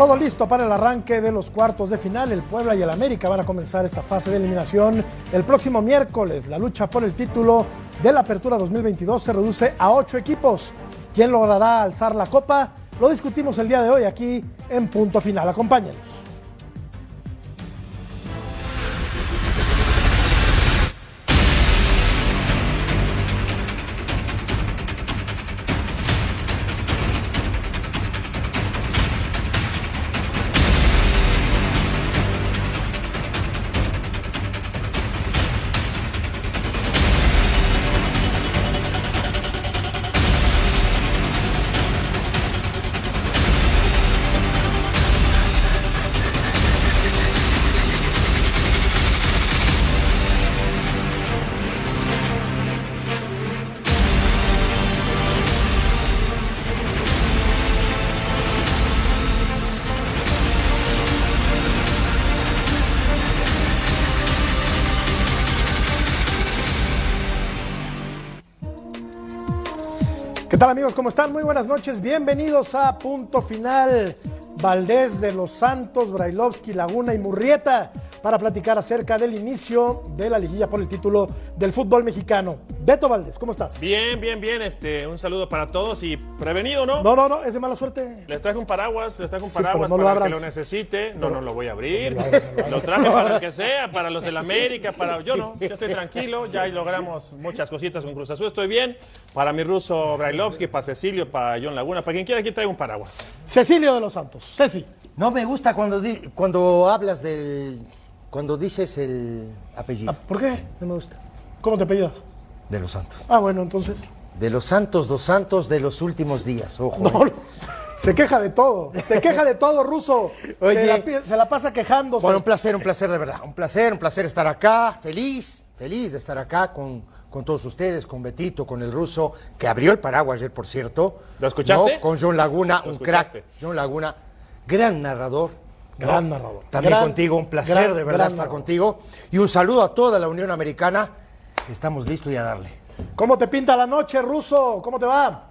Todo listo para el arranque de los cuartos de final. El Puebla y el América van a comenzar esta fase de eliminación el próximo miércoles. La lucha por el título de la Apertura 2022 se reduce a ocho equipos. ¿Quién logrará alzar la copa? Lo discutimos el día de hoy aquí en Punto Final. Acompáñenos. ¿Cómo están? Muy buenas noches. Bienvenidos a Punto Final. Valdés de los Santos, Brailovsky, Laguna y Murrieta para platicar acerca del inicio de la liguilla por el título del fútbol mexicano. Beto Valdés, ¿cómo estás? Bien, bien, bien. Este, un saludo para todos y prevenido, ¿no? No, no, no, es de mala suerte. Les traje un paraguas, les traje un Sí, pero paraguas no lo para el abras. que lo necesite. No, no lo voy a abrir. No lo abras, no lo abras. Lo traje para el que sea, para los del América, para yo no. Yo estoy tranquilo, ya ahí logramos muchas cositas con Cruz Azul. Estoy bien. Para mi ruso Brailovsky, para Cecilio, para John Laguna, para quien quiera aquí traigo un paraguas. Cecilio de los Santos. Ceci. No me gusta cuando, di- cuando hablas del. Cuando dices el apellido Ah, ¿Por qué? No me gusta. ¿Cómo te apellidas? de los santos. Ah, bueno, entonces. De los santos, dos santos de los últimos días. Ojo. No, eh. Se queja de todo. Se queja de todo, ruso. Oye. Se, la, pi- se la pasa quejándose. Bueno, un placer, un placer de verdad. Un placer, un placer estar acá. Feliz, feliz de estar acá con, con todos ustedes, con Betito, con el ruso, que abrió el paraguas ayer, por cierto. ¿Lo escuchaste? ¿No? Con John Laguna, ¿Lo un crack. John Laguna, gran narrador. Gran narrador. También Gran- contigo, un placer gran- de verdad estar narrador. contigo. Y un saludo a toda la Unión Americana. Estamos listos y a darle. ¿Cómo te pinta la noche, ruso? ¿Cómo te va?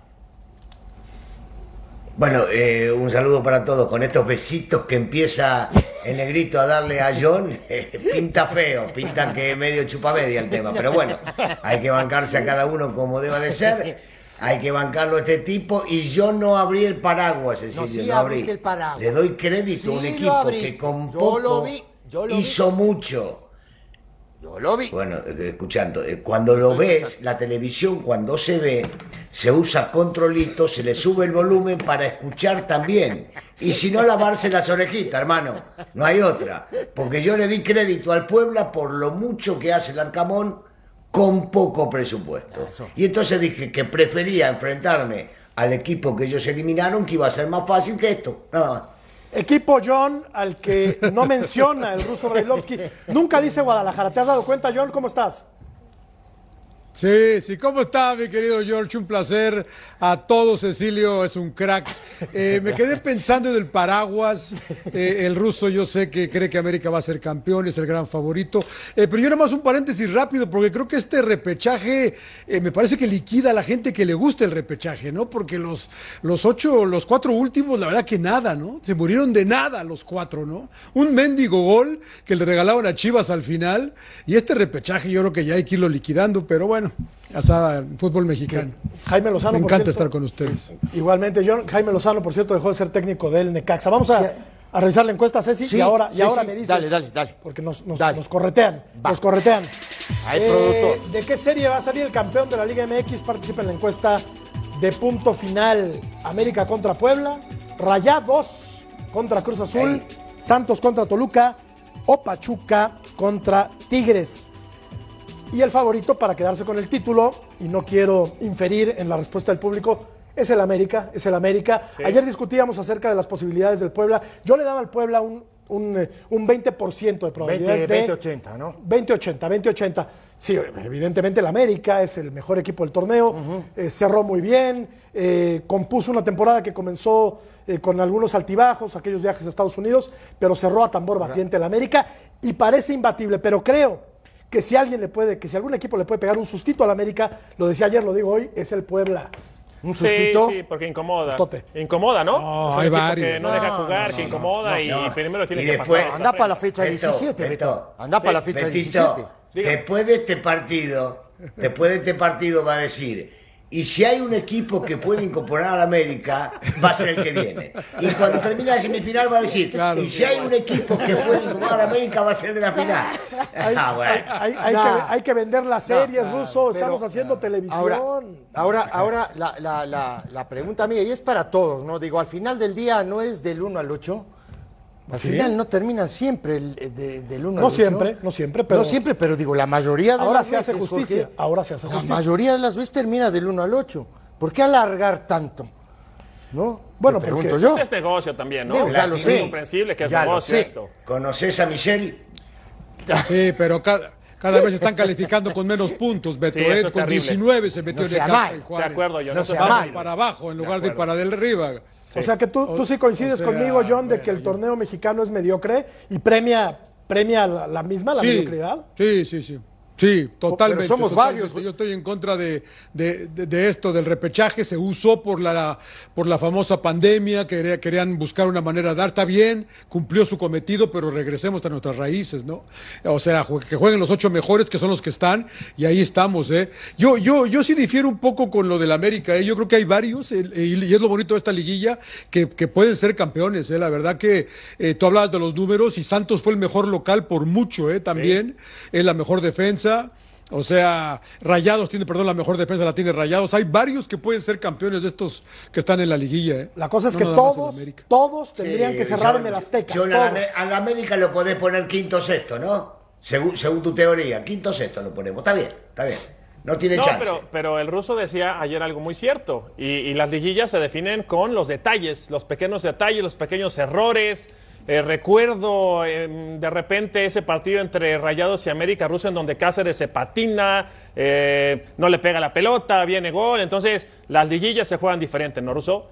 Bueno, eh, un saludo para todos. Con estos besitos que empieza el negrito a darle a John, eh, pinta feo, pinta que es medio chupamedia el tema. Pero bueno, hay que bancarse a cada uno como deba de ser. Hay que bancarlo a este tipo. Y yo no abrí el paraguas, Cecilio, No, sí no abrí. abriste el paraguas. Le doy crédito a un equipo que con Yo poco lo vi, yo lo vi. hizo mucho. Yo lo vi. Bueno, eh, escuchando, eh, cuando lo ves, la televisión cuando se ve, se usa controlito, se le sube el volumen para escuchar también. Y si no, lavarse las orejitas, hermano. No hay otra. Porque yo le di crédito al Puebla por lo mucho que hace el Arcamón con poco presupuesto. Y entonces dije que prefería enfrentarme al equipo que ellos eliminaron, que iba a ser más fácil que esto. Nada más. Equipo John, al que no menciona el ruso Brailovsky. Nunca dice Guadalajara. ¿Te has dado cuenta, John? ¿Cómo estás? Sí, sí, ¿cómo está mi querido George? Un placer a todos, Cecilio es un crack. Eh, me quedé pensando en el paraguas, Eh, el ruso yo sé que cree que América va a ser campeón, es el gran favorito, Eh, pero yo nada más un paréntesis rápido, porque creo que este repechaje me parece que liquida a la gente que le gusta el repechaje, ¿no? Porque los, los ocho, los cuatro últimos, la verdad que nada, ¿no? Se murieron de nada los cuatro, ¿no? Un mendigo gol que le regalaron a Chivas al final, y este repechaje yo creo que ya hay que irlo liquidando, pero bueno, ya sabe, fútbol mexicano. Jaime Lozano. Me por encanta cierto. estar con ustedes. Igualmente, John. Jaime Lozano, por cierto, dejó de ser técnico del Necaxa. Vamos a, a revisar la encuesta, Ceci, Sí, y ahora, y ahora sí. me dices. Dale, dale, dale. Porque nos, nos- Dale. nos corretean. Va. Nos corretean. Hay Eh. ¿De qué serie va a salir el campeón de la Liga MX? Participa en la encuesta de punto final. América contra Puebla, Rayados contra Cruz Azul, Santos contra Toluca o Pachuca contra Tigres. Y el favorito para quedarse con el título, y no quiero inferir en la respuesta del público, es el América, es el América. Ayer discutíamos acerca de las posibilidades del Puebla. Yo le daba al Puebla un, un, eh, un 20% de probabilidades 20, de... 20-80, ¿no? 20-80, 20-80. Sí, evidentemente el América es el mejor equipo del torneo, eh, cerró muy bien, eh, compuso una temporada que comenzó eh, con algunos altibajos, aquellos viajes a Estados Unidos, pero cerró a tambor batiente el América y parece imbatible, pero creo que si alguien le puede, que si algún equipo le puede pegar un sustito al América, lo decía ayer, lo digo hoy, es el Puebla. un Sí, sustito. sí, porque incomoda. Sustote. Incomoda, ¿no? No, hay varios. Que no, deja jugar, que incomoda y no. primero tiene Y que después- pasar. Anda para la fecha Beto, 17, Beto. Beto. Anda para la Sí, fecha Betito, 17. Dígame. después de este partido, después de este partido va a decir, y si hay un equipo que puede incorporar a la América, va a ser el que viene. Y cuando termine la semifinal va a decir, Claro. y si hay un equipo que puede incorporar a la América, va a ser el de la final. Hay, Ah, bueno. hay- hay- hay Nah. que, hay que vender las series, No, Ruso. Estamos haciendo televisión. Ahora, ahora, ahora la, la- la- la pregunta mía, y es para todos, ¿no? Digo, al final del día no es del 1 al 8. Al Sí. final no termina siempre el- de- del 1 No al 8. siempre, no siempre, pero- No siempre, pero digo, la mayoría de Ahora las se hace veces, justicia, Jorge, ahora se hace La justicia. mayoría de las veces termina del 1 al 8. ¿Por qué alargar tanto? ¿No? Bueno, porque- yo. Pues es negocio también, ¿no? Digo, ya lo es sé. comprensible que es Ya negocio esto. ¿Conoces a Michelle? Sí, pero cada, cada vez están calificando con menos puntos, Beto. Sí, ¿eh? es Con terrible. 19 se metió No en mal. y De. De acuerdo, yo No no, qué. mal. Para abajo en lugar de, acuerdo. para del O sea que tú, tú sí coincides o sea, conmigo, John, de bueno, que el torneo mexicano es mediocre y premia, premia la, la misma, la sí, mediocridad. Sí, sí, sí. Sí, totalmente. Pero somos totalmente. varios. Yo estoy en contra de, de- de- de esto, del repechaje. Se usó por la, por la famosa pandemia, quería- querían buscar una manera de dar. Está bien, cumplió su cometido, pero regresemos a nuestras raíces, ¿no? O sea, que jueguen los ocho mejores, que son los que están, y ahí estamos, ¿eh? Yo, yo, yo sí difiero un poco con lo del América, ¿eh? Yo creo que hay varios, y es lo bonito de esta liguilla, que, que pueden ser campeones, ¿eh? La verdad que eh, tú hablabas de los números y Santos fue el mejor local por mucho, ¿eh? También es la mejor defensa. O sea, Rayados tiene, perdón, la mejor defensa la tiene Rayados. Hay varios que pueden ser campeones de estos que están en la liguilla. ¿eh? La cosa es No que todos, todos tendrían Sí, que cerrar yo- en el Azteca. Yo a la, a la América lo podés poner quinto sexto, ¿no? Según, según tu teoría, quinto sexto lo ponemos. Está bien, está bien. No tiene No, chance. pero, pero el ruso decía ayer algo muy cierto. Y, y las liguillas se definen con los detalles, los pequeños detalles, los pequeños errores. Eh, recuerdo eh, de repente ese partido entre Rayados y América Ruso en donde Cáceres se patina, eh, no le pega la pelota, viene gol. Entonces, las liguillas se juegan diferente, ¿no, Ruso?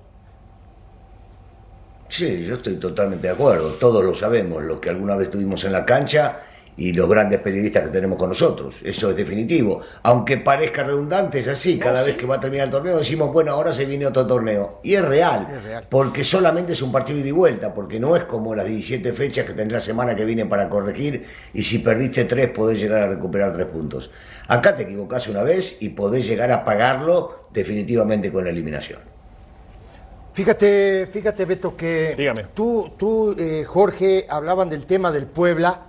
Sí, yo estoy totalmente de acuerdo. Todos lo sabemos, lo que alguna vez tuvimos en la cancha y los grandes periodistas que tenemos con nosotros. Eso es definitivo. Aunque parezca redundante, es así. Cada vez que va a terminar el torneo decimos, bueno, ahora se viene otro torneo. Y es real, Es real. porque solamente es un partido ida y vuelta, porque no es como las 17 fechas que tendrá la semana que viene para corregir y si perdiste tres podés llegar a recuperar tres puntos. Acá te equivocás una vez y podés llegar a pagarlo definitivamente con la eliminación. Fíjate, fíjate, Beto, que Dígame. tú, tú eh, Jorge, hablaban del tema del Puebla,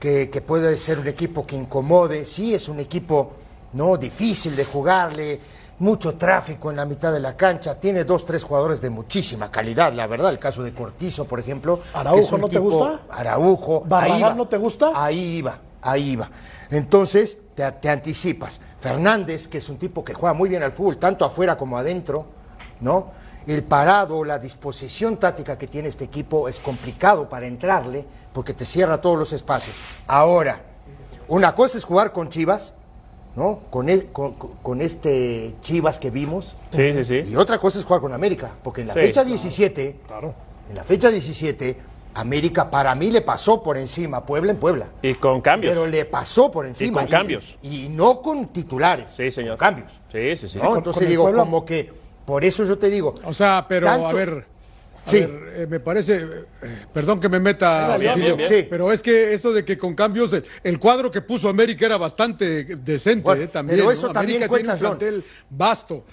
que, que puede ser un equipo que incomode. Sí, es un equipo no difícil de jugarle, mucho tráfico en la mitad de la cancha. Tiene dos, tres jugadores de muchísima calidad, la verdad. El caso de Cortizo, por ejemplo. Araujo, ¿no te gusta? Araujo. ¿Barragán ahí va. no te gusta? Ahí iba, ahí iba. Entonces, te, te anticipas. Fernández, que es un tipo que juega muy bien al fútbol, tanto afuera como adentro, ¿no? El parado, la disposición táctica que tiene este equipo es complicado para entrarle porque te cierra todos los espacios. Ahora, una cosa es jugar con Chivas, ¿no? Con, e- con- con este Chivas que vimos. Sí, sí, sí. Y otra cosa es jugar con América, porque en la Sí, fecha claro, 17, en la fecha 17, América para mí le pasó por encima a Puebla en Puebla. Y con cambios. Pero le pasó por encima. con cambios. Y no con titulares. Sí, señor. Con cambios. Sí, sí, sí. ¿no? con- Entonces digo, como que, por eso yo te digo. O sea, pero tanto- a ver. a Sí. ver, eh, me parece, eh, perdón que me meta, Bien, Cecilio, bien, bien. pero es que eso de que con cambios, el, el cuadro que puso América era bastante decente Bueno, eh, también. pero ¿no? eso también América cuenta, tiene un John. plantel vasto.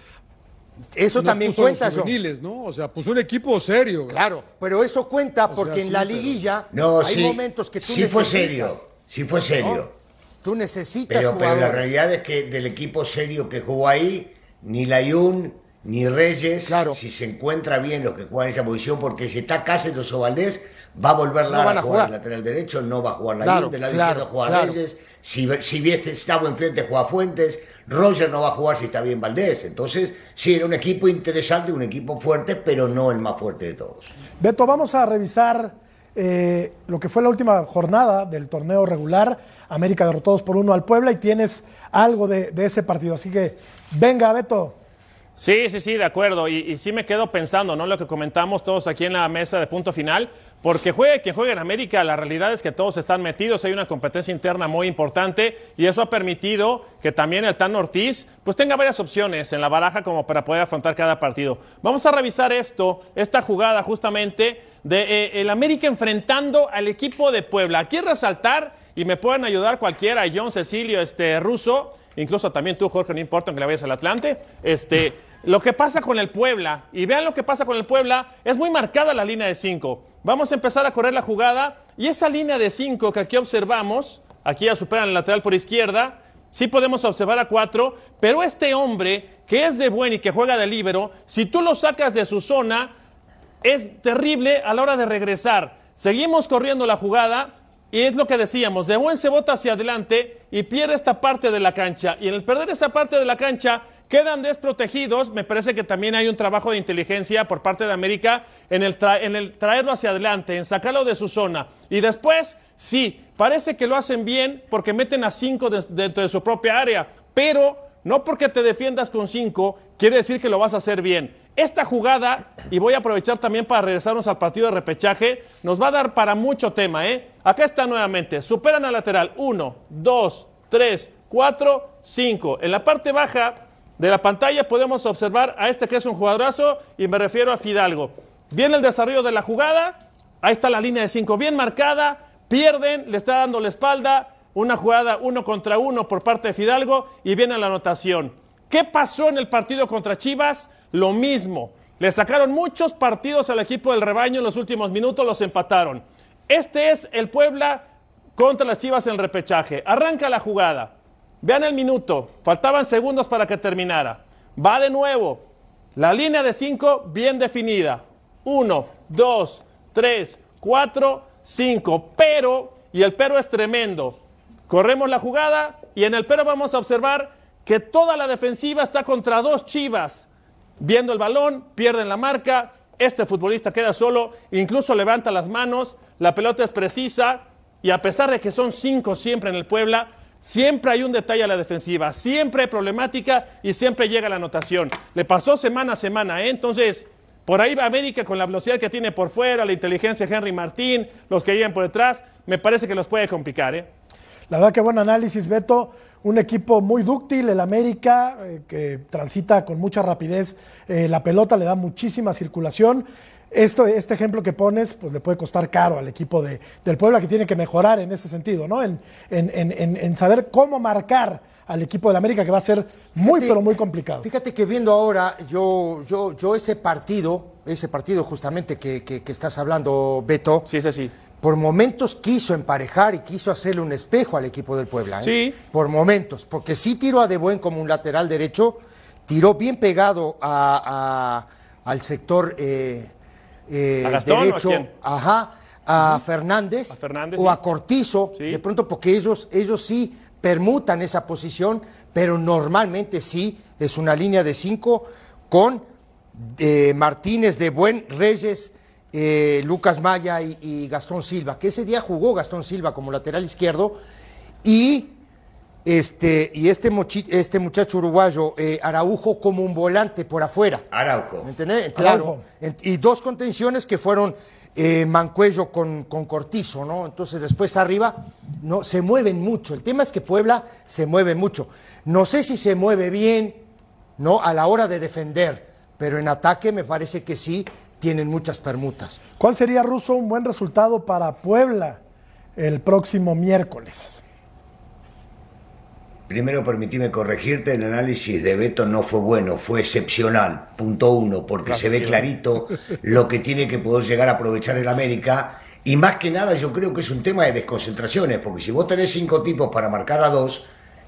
Eso No también puso los cuenta, John. juveniles, ¿no? O sea, puso un equipo serio. Claro, pero eso cuenta porque en sí, la pero- liguilla No, hay sí, momentos que tú sí necesitas. fue serio, sí fue serio. ¿no? Tú necesitas Pero, pero la realidad es que del equipo serio que jugó ahí, ni Layún ni Reyes, Claro. si se encuentra bien los que juegan esa posición, porque si está Cáceres o Valdés, va a volver Lara a jugar jugar. el lateral derecho, no va a jugar Layún, Claro, de la claro, izquierda juega claro. Reyes, si, si Vieste estaba enfrente juega Fuentes, Roger no va a jugar si está bien Valdés. Entonces, sí, era un equipo interesante, un equipo fuerte, pero no el más fuerte de todos. Beto, vamos a revisar eh, lo que fue la última jornada del torneo regular. América derrotados por uno al Puebla y tienes algo de, de ese partido. Así que venga, Beto. Sí, sí, sí, de acuerdo. Y, sí me quedo pensando, ¿no? Lo que comentamos todos aquí en la mesa de punto final, porque juegue quien juegue en América, la realidad es que todos están metidos, hay una competencia interna muy importante y eso ha permitido que también el Tan Ortiz pues tenga varias opciones en la baraja como para poder afrontar cada partido. Vamos a revisar esto, esta jugada justamente de eh, el América enfrentando al equipo de Puebla. Aquí resaltar y me pueden ayudar cualquiera, John Cecilio, este ruso, incluso también tú, Jorge, no importa que le vayas al Atlante, este lo que pasa con el Puebla, y vean lo que pasa con el Puebla, es muy marcada la línea de 5. Vamos a empezar a correr la jugada, y esa línea de 5 que aquí observamos, aquí ya superan el lateral por izquierda, sí podemos observar a 4, pero este hombre que es de buen y que juega de líbero, si tú lo sacas de su zona, es terrible a la hora de regresar. Seguimos corriendo la jugada, y es lo que decíamos, de buen se bota hacia adelante y pierde esta parte de la cancha. Y en el perder esa parte de la cancha, quedan desprotegidos. Me parece que también hay un trabajo de inteligencia por parte de América en el, en el traerlo hacia adelante, en sacarlo de su zona. Y después, sí, parece que lo hacen bien porque meten a cinco dentro de su propia área, pero no porque te defiendas con cinco quiere decir que lo vas a hacer bien. Esta jugada, y voy a aprovechar también para regresarnos al partido de repechaje, nos va a dar para mucho tema. ¿eh? Acá está nuevamente, superan al lateral, uno, dos, tres, cuatro, cinco. En la parte baja de la pantalla podemos observar a este que es un jugadorazo y me refiero a Fidalgo. Viene el desarrollo de la jugada, ahí está la línea de cinco bien marcada, pierden, le está dando la espalda, una jugada uno contra uno por parte de Fidalgo y viene la anotación. ¿Qué pasó en el partido contra Chivas? Lo mismo. Le sacaron muchos partidos al equipo del rebaño en los últimos minutos, los empataron. Este es el Puebla contra las Chivas en el repechaje. Arranca la jugada. Vean el minuto. Faltaban segundos para que terminara. Va de nuevo. La línea de cinco bien definida. Uno, dos, tres, cuatro, cinco. Pero, y el pero es tremendo. Corremos la jugada y en el pero vamos a observar que toda la defensiva está contra dos Chivas. Viendo el balón, pierden la marca, este futbolista queda solo, incluso levanta las manos, la pelota es precisa y a pesar de que son cinco siempre en el Puebla, siempre hay un detalle a la defensiva, siempre hay problemática y siempre llega la anotación. Le pasó semana a semana, ¿eh? entonces por ahí va América con la velocidad que tiene por fuera, la inteligencia de Henry Martín, los que llegan por detrás, me parece que los puede complicar. ¿eh? La verdad que buen análisis, Beto. Un equipo muy dúctil, el América, eh, que transita con mucha rapidez eh, la pelota, le da muchísima circulación. Esto, este ejemplo que pones, pues le puede costar caro al equipo de, del Puebla, que tiene que mejorar en ese sentido, ¿no? En, en, en, en saber cómo marcar al equipo del América, que va a ser muy, pero muy complicado. Fíjate que viendo ahora, yo, yo, yo ese partido, ese partido justamente que, que, que estás hablando, Beto. Sí, sí, sí por momentos quiso emparejar y quiso hacerle un espejo al equipo del Puebla. ¿eh? Sí. Por momentos, porque sí tiró a De Buen como un lateral derecho, tiró bien pegado a, a, al sector eh, eh, ¿A Gastón, derecho, ¿o a ajá, a, Fernández, A Fernández, o sí. a Cortizo, Sí. de pronto porque ellos, ellos sí permutan esa posición, pero normalmente sí es una línea de cinco con eh, Martínez de Buen, Reyes, eh, Lucas Maya y, y Gastón Silva, que ese día jugó Gastón Silva como lateral izquierdo y este, y este, mochi- este muchacho uruguayo, eh, Araujo, como un volante por afuera. Araujo. ¿Me entendés? Claro. Araujo. En- Y dos contenciones que fueron eh, Mancuello con, con Cortizo, ¿no? Entonces después arriba no, se mueven mucho. El tema es que Puebla se mueve mucho. No sé si se mueve bien, ¿no? A la hora de defender, pero en ataque me parece que sí tienen muchas permutas. ¿Cuál sería, Russo, un buen resultado para Puebla el próximo miércoles? Primero permitime corregirte, el análisis de Beto no fue bueno, fue excepcional, punto uno, porque se ve clarito lo que tiene que poder llegar a aprovechar el América y más que nada yo creo que es un tema de desconcentraciones, porque si vos tenés cinco tipos para marcar a dos,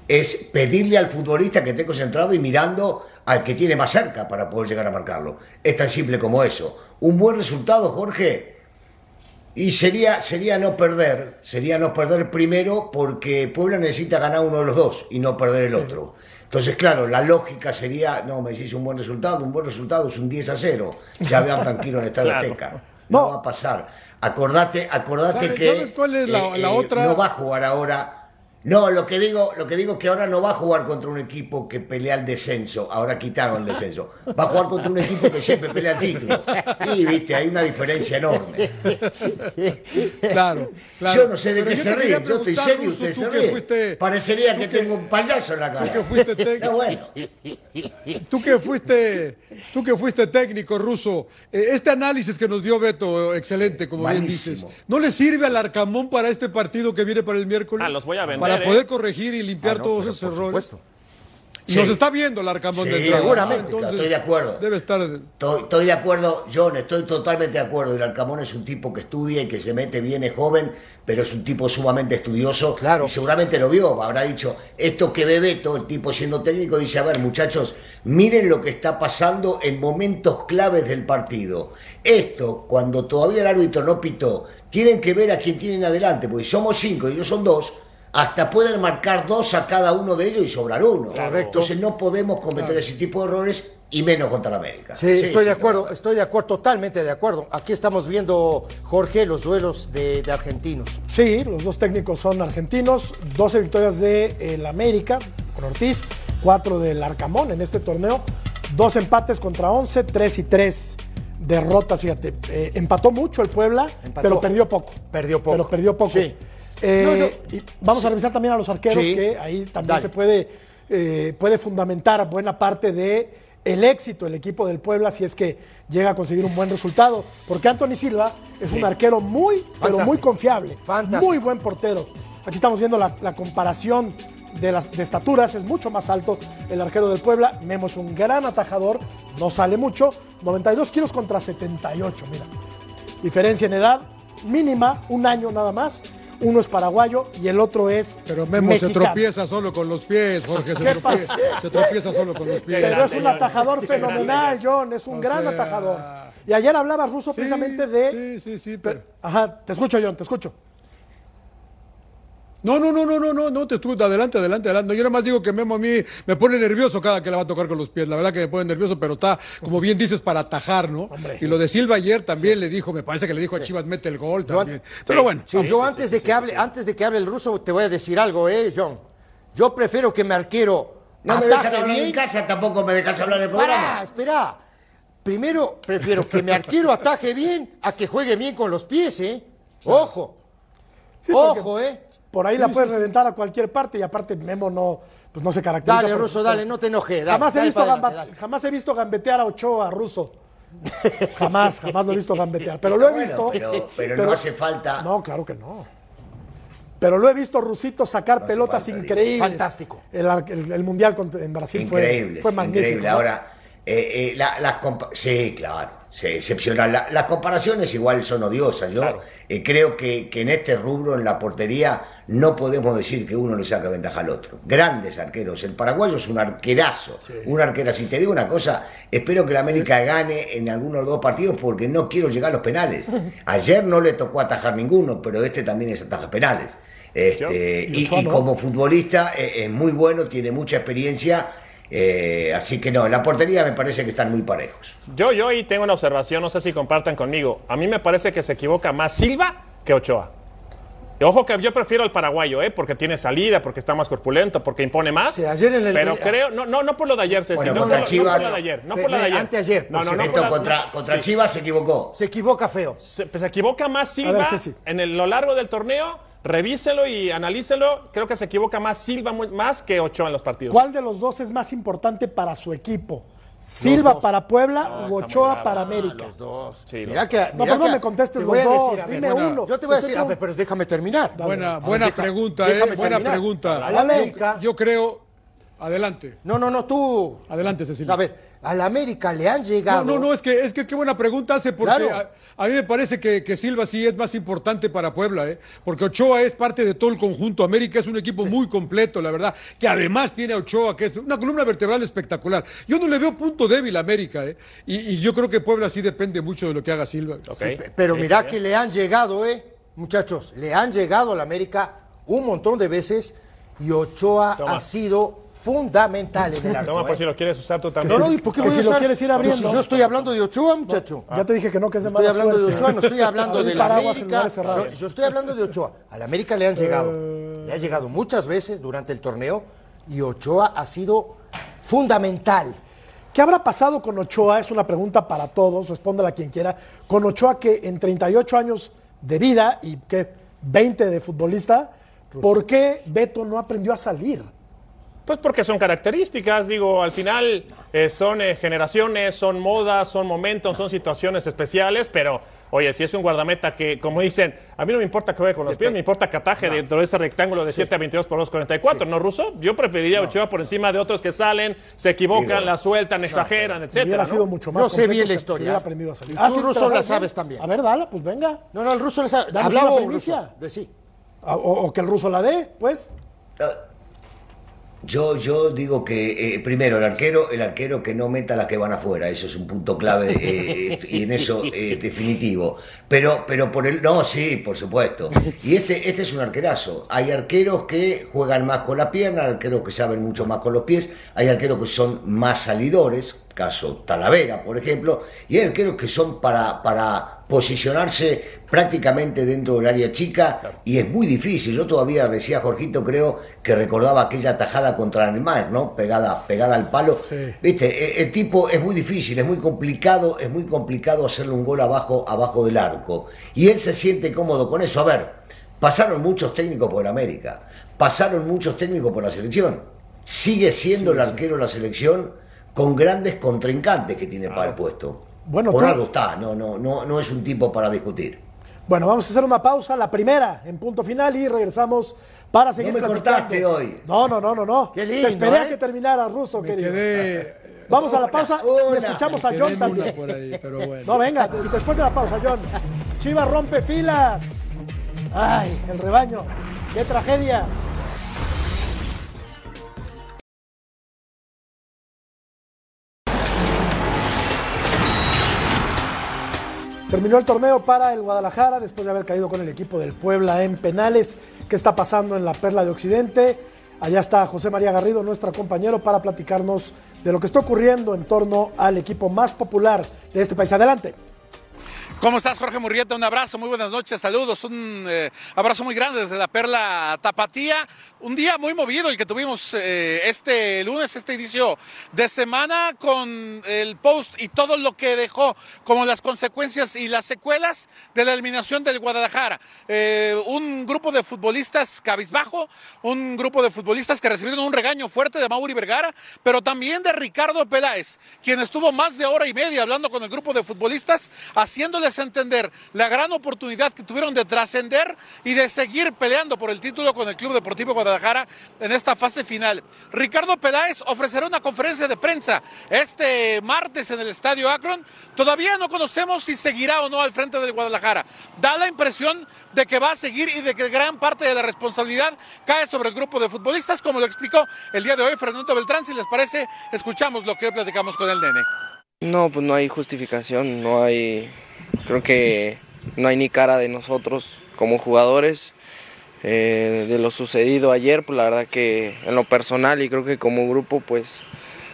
es pedirle al futbolista que esté concentrado y mirando al que tiene más cerca para poder llegar a marcarlo. Es tan simple como eso. Un buen resultado, Jorge, y sería, sería no perder, sería no perder primero porque Puebla necesita ganar uno de los dos y no perder el otro. Entonces, claro, la lógica sería, no, me decís un buen resultado, un buen resultado es un 10 a 0. Ya vean tranquilo en el Estadio Claro. Azteca. No, No. va a pasar. Acordate, acordate ¿Sabes- que eh, sabes cuál es la- la otra? no va a jugar ahora No, lo que digo, lo que digo es que ahora no va a jugar contra un equipo que pelea el descenso. Ahora quitaron el descenso. Va a jugar contra un equipo que siempre pelea el título. Y viste, hay una diferencia enorme. Claro, claro. Yo no sé de Pero qué se ríen. Yo estoy serio, usted tú se ríe. fuiste- Parecería tú que que- tengo un payaso en la cara. que fuiste técnico. Bueno. Tú que fuiste, tú que fuiste técnico ruso, eh, este análisis que nos dio Beto, excelente, como bien dices, ¿no le sirve al Arcamón para este partido que viene para el miércoles? Ah, los voy a vender, Para ¿eh? poder corregir y limpiar Ah, no, todos esos por errores. supuesto. Y nos está viendo el Arcamón Sí, del seguramente, entonces estoy de acuerdo. Debe estar. Estoy, estoy de acuerdo, John, estoy totalmente de acuerdo. El Alcamón es un tipo que estudia y que se mete bien, es joven, pero es un tipo sumamente estudioso. Claro. Y seguramente lo vio, habrá dicho, esto que ve Beto, el tipo siendo técnico, dice, a ver, muchachos, miren lo que está pasando en momentos claves del partido. Esto, cuando todavía el árbitro no pitó, tienen que ver a quién tienen adelante, porque somos cinco y ellos son dos. Hasta pueden marcar dos a cada uno de ellos y sobrar uno. Correcto. Entonces no podemos cometer ese tipo de errores y menos contra la América. Sí, estoy de acuerdo, estoy de acuerdo, totalmente de acuerdo. Aquí estamos viendo, Jorge, los duelos de, de argentinos. Sí, los dos técnicos son argentinos, 12 victorias de el América con Ortiz, 4 del Arcamón en este torneo, dos empates contra 11, 3 y 3 derrotas, fíjate. Eh, empató mucho el Puebla, Empató. pero perdió poco. Perdió poco. Pero perdió poco. Sí. Eh, No, yo- y vamos a revisar también a los arqueros, Sí. que ahí también Dale. se puede, eh, puede fundamentar buena parte de el éxito del equipo del Puebla si es que llega a conseguir un buen resultado. Porque Anthony Silva es un arquero muy, pero muy confiable. Fantástico. Muy buen portero. Aquí estamos viendo la, la comparación de, las, de estaturas, es mucho más alto el arquero del Puebla. Memo es un gran atajador, no sale mucho, 92 kilos contra 78, mira. Diferencia en edad mínima, un año nada más. Uno es paraguayo y el otro es Pero Memo se tropieza solo con los pies, Jorge. Se ¿Qué tropieza, pasa? se tropieza solo con los pies. Pero es un atajador fenomenal. John, es un O gran sea, atajador. Y ayer hablaba Russo Sí, precisamente de... Sí, sí, sí. pero- Ajá, te escucho, John, te escucho. No, no, no, no, no, no, no, te estuve adelante, adelante, adelante. Yo nada más digo que Memo a mí me pone nervioso cada que la va a tocar con los pies. La verdad que me pone nervioso, pero está, como bien dices, para atajar, ¿no? Y lo de Silva ayer también le dijo, me parece que le dijo a Chivas, mete el gol Yo an- también. Pero bueno, Sí, yo antes de que hable, antes de que hable el ruso, te voy a decir algo, eh, John. Yo prefiero que mi arquero No me dejan hablar en bien. casa, tampoco me dejas hablar en el Pará, programa. espera. Primero, prefiero que mi arquero ataje bien a que juegue bien con los pies, ¿eh? Ojo. Sí, porque Ojo, ¿eh? Por ahí la puedes reventar a cualquier parte y aparte Memo no, pues no se caracteriza. Dale, por- Russo, dale, no te enojes. dale, Jamás, he visto adelante, gamba- jamás he visto gambetear a Ochoa, Russo. jamás, jamás lo he visto gambetear. Pero lo he Bueno, visto. pero- pero no hace falta. No, claro que no. Pero lo he visto Rusito sacar No pelotas falta, increíbles. Fantástico. El, ar- el- el Mundial en Brasil fue, Increíble, fue magnífico. increíble. ¿no? Ahora, eh, eh, la- las compa- sí, claro, sí, excepcional. La- las comparaciones igual son odiosas. Yo eh, creo que, que en este rubro, en la portería, no podemos decir que uno le saca ventaja al otro. Grandes arqueros. El paraguayo es un arquerazo. Un arquerazo. Y te digo una cosa, espero que la América gane en algunos de los dos partidos porque no quiero llegar a los penales. Ayer no le tocó atajar ninguno, pero este también es ataja penales. Este, Y como futbolista eh, es muy bueno, tiene mucha experiencia, eh, así que no, en la portería me parece que están muy parejos. Yo, yo ahí tengo una observación, no sé si compartan conmigo. A mí me parece que se equivoca más Silva que Ochoa. Ojo que yo prefiero al paraguayo, ¿eh? porque tiene salida, porque está más corpulento, porque impone más. Sí, ayer en el- pero eh, creo, no, no, no por lo de ayer, Ceci, Bueno, no, contra por, lo- no Chivas- por lo de ayer, no por lo de ayer. anteayer, No, no, no, contra, contra sí. Chivas se equivocó. Se equivoca feo. Se, pues, se equivoca más Silva ver, Ceci. en el- lo largo del torneo. Revíselo y analícelo. Creo que se equivoca más Silva muy- más que Ochoa en los partidos. ¿Cuál de los dos es más importante para su equipo? ¿Silva para Puebla o Ochoa bravo. para América? Los dos. Sí, mira que, No, mira pero no que- me contestes los dos, decir, dime bueno, uno. Yo te voy a decir, a ver, pero déjame terminar. buena, A ver, buena deja- pregunta, ¿eh? déjame Buena terminar. pregunta. A la América. Yo creo, adelante, No, no, no, tú. adelante, Cecilia. A ver, a la América le han llegado. No, no, no, es que, es que qué buena pregunta hace, porque Claro. a, a mí me parece que, que Silva sí es más importante para Puebla, ¿eh? porque Ochoa es parte de todo el conjunto. América es un equipo muy completo, la verdad, que además tiene a Ochoa, que es una columna vertebral espectacular. Yo no le veo punto débil a América, ¿eh? y, y yo creo que Puebla sí depende mucho de lo que haga Silva. Ok. Pe- Pero Sí, mira sí, que le han llegado, ¿eh? Muchachos, le han llegado a la América un montón de veces y Ochoa Toma. ha sido fundamental en el arco. Toma, ¿eh? pues si lo quieres usar tú No, también. no, ¿y por qué voy a si lo usar? quieres ir abriendo. si yo estoy hablando de Ochoa, muchacho. Ya te dije que no, que es de Estoy hablando de. Ochoa, no estoy hablando de la América. Yo, yo estoy hablando de Ochoa. A la América le han llegado. Le le ha llegado muchas veces durante el torneo y Ochoa ha sido fundamental. ¿Qué habrá pasado con Ochoa? Es una pregunta para todos, respóndela quien quiera. Con Ochoa que en 38 años de vida y que 20 de futbolista, ¿por qué Beto no aprendió a salir? Pues porque son características, digo, al final eh, son eh, generaciones, son modas, son momentos, son situaciones especiales, pero oye, si es un guardameta que, como dicen, a mí no me importa que vaya con los pies, me importa que ataje dentro de ese rectángulo de 7 a 22 por 2.44, ¿no, Ruso? Yo preferiría a Ochoa por encima de otros que salen, se equivocan, Digo, la sueltan, exageran, etcétera. Hubiera ¿no? sido mucho más Yo sé bien la historia. hubiera aprendido a salir. Y tú, ¿te Ruso, la sabes también. A ver, dala, pues venga. No, no, el ruso le sabe. Hablaba un ruso. De sí. O, o que el ruso la dé, pues. Yo, yo digo que eh, primero el arquero, el arquero que no meta las que van afuera, eso es un punto clave eh, y en eso es definitivo. Pero, pero por el, no, sí, por supuesto. Y este, este es un arquerazo. Hay arqueros que juegan más con la pierna, arqueros que saben mucho más con los pies, hay arqueros que son más salidores, caso Talavera, por ejemplo, y hay arqueros que son para, para posicionarse prácticamente dentro del área chica y es muy difícil. Yo todavía decía Jorgito, creo que recordaba aquella tajada contra Neymar, ¿no? Pegada, pegada al palo. Sí. Viste, el, el tipo es muy difícil, es muy complicado, es muy complicado hacerle un gol abajo, abajo del arco. Y él se siente cómodo con eso. A ver, pasaron muchos técnicos por América, pasaron muchos técnicos por la selección. Sigue siendo el arquero de la selección con grandes contrincantes que tiene para el puesto. Bueno, por tú- algo está, no, no, no, no es un tipo para discutir. Bueno, vamos a hacer una pausa, la primera en punto final y regresamos para seguir me platicando. cortaste hoy. No, no, no, no, no. Qué lindo, Te esperé a ¿eh? que terminara, Ruso, querido. Quedé, Vamos a la pausa y escuchamos a John también. por ahí, pero bueno. No, venga, después de la pausa, John. Chivas rompe filas. Ay, el rebaño. Qué tragedia. Terminó el torneo para el Guadalajara después de haber caído con el equipo del Puebla en penales. ¿Qué está pasando en la Perla de Occidente? Allá está José María Garrido, nuestro compañero, para platicarnos de lo que está ocurriendo en torno al equipo más popular de este país. Adelante. ¿Cómo estás, Jorge Murrieta? Un abrazo, muy buenas noches, saludos, un eh, abrazo muy grande desde la Perla Tapatía. Un día muy movido el que tuvimos eh, este lunes, este inicio de semana, con el post y todo lo que dejó como las consecuencias y las secuelas de la eliminación del Guadalajara. Eh, un grupo de futbolistas cabizbajo, un grupo de futbolistas que recibieron un regaño fuerte de Mauri Vergara, pero también de Ricardo Peláez, quien estuvo más de hora y media hablando con el grupo de futbolistas, haciéndoles entender la gran oportunidad que tuvieron de trascender y de seguir peleando por el título con el Club Deportivo Guadalajara en esta fase final. Ricardo Peláez ofrecerá una conferencia de prensa este martes en el Estadio Akron. Todavía no conocemos si seguirá o no al frente del Guadalajara. Da la impresión de que va a seguir y de que gran parte de la responsabilidad cae sobre el grupo de futbolistas, como lo explicó el día de hoy Fernando Beltrán. Si les parece, escuchamos lo que hoy platicamos con el nene. No, pues no hay justificación, no hay, creo que no hay ni cara de nosotros como jugadores eh, de lo sucedido ayer, pues la verdad que en lo personal y creo que como grupo pues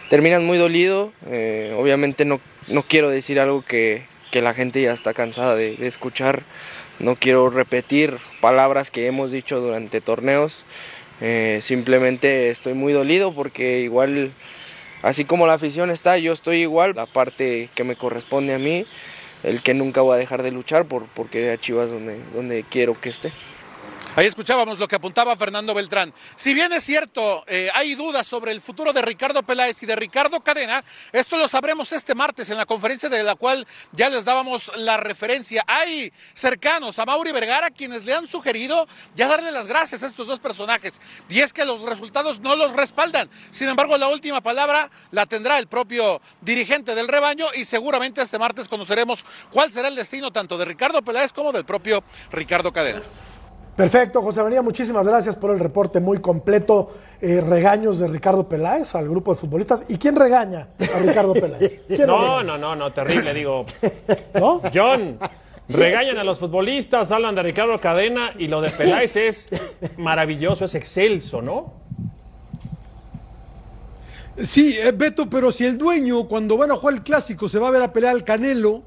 terminan muy dolido, eh, obviamente no, no quiero decir algo que, que la gente ya está cansada de, escuchar, no quiero repetir palabras que hemos dicho durante torneos, eh, simplemente estoy muy dolido porque igual Así como la afición está, yo estoy igual. La parte que me corresponde a mí, el que nunca voy a dejar de luchar por, por querer a Chivas donde, donde quiero que esté. Ahí escuchábamos lo que apuntaba Fernando Beltrán. Si bien es cierto, eh, hay dudas sobre el futuro de Ricardo Peláez y de Ricardo Cadena, esto lo sabremos este martes en la conferencia de la cual ya les dábamos la referencia. Hay cercanos a Mauri Vergara quienes le han sugerido ya darle las gracias a estos dos personajes. Y es que los resultados no los respaldan. Sin embargo, la última palabra la tendrá el propio dirigente del rebaño y seguramente este martes conoceremos cuál será el destino tanto de Ricardo Peláez como del propio Ricardo Cadena. Perfecto, José María, muchísimas gracias por el reporte muy completo. Eh, regaños de Ricardo Peláez al grupo de futbolistas. ¿Y quién regaña a Ricardo Peláez? ¿Quién lo No, no, no, no, terrible, digo. ¿No? John, regañan a los futbolistas, hablan de Ricardo Cadena y lo de Peláez es maravilloso, es excelso, ¿no? Sí, eh, Beto, pero si el dueño cuando van a jugar el clásico se va a ver a pelear al Canelo,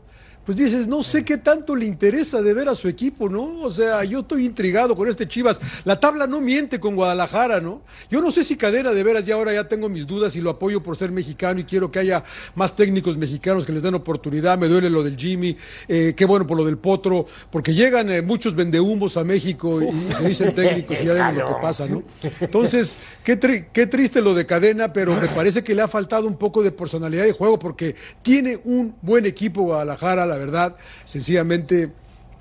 pues dices, no sé qué tanto le interesa de ver a su equipo, ¿no? O sea, yo estoy intrigado con este Chivas. La tabla no miente con Guadalajara, ¿no? Yo no sé si Cadena de veras ya ahora ya tengo mis dudas y lo apoyo por ser mexicano y quiero que haya más técnicos mexicanos que les den oportunidad. Me duele lo del Jimmy, eh, qué bueno por lo del Potro, porque llegan eh, muchos vendehumos a México y, y se dicen técnicos y ya ven lo que pasa, ¿no? Entonces, qué, tri- qué triste lo de Cadena, pero me parece que le ha faltado un poco de personalidad de juego porque tiene un buen equipo Guadalajara, la verdad. Sencillamente,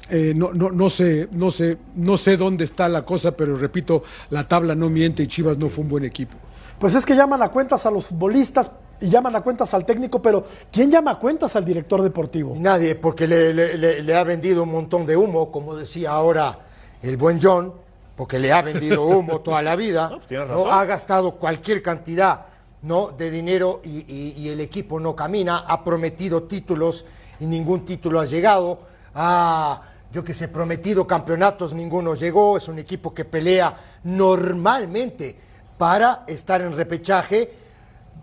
eh, no, no, no, sé, no, sé, no sé dónde está la cosa, pero repito, la tabla no miente y Chivas no fue un buen equipo. Pues es que llaman a cuentas a los futbolistas y llaman a cuentas al técnico, pero ¿quién llama a cuentas al director deportivo? Nadie, porque le, le- le- le ha vendido un montón de humo, como decía ahora el buen John, porque le ha vendido humo toda la vida. No, pues ¿no? razón. Ha gastado cualquier cantidad ¿no? de dinero y, y- y el equipo no camina. Ha prometido títulos y ningún título ha llegado. Ha, yo que sé, prometido campeonatos, ninguno llegó. Es un equipo que pelea normalmente para estar en repechaje,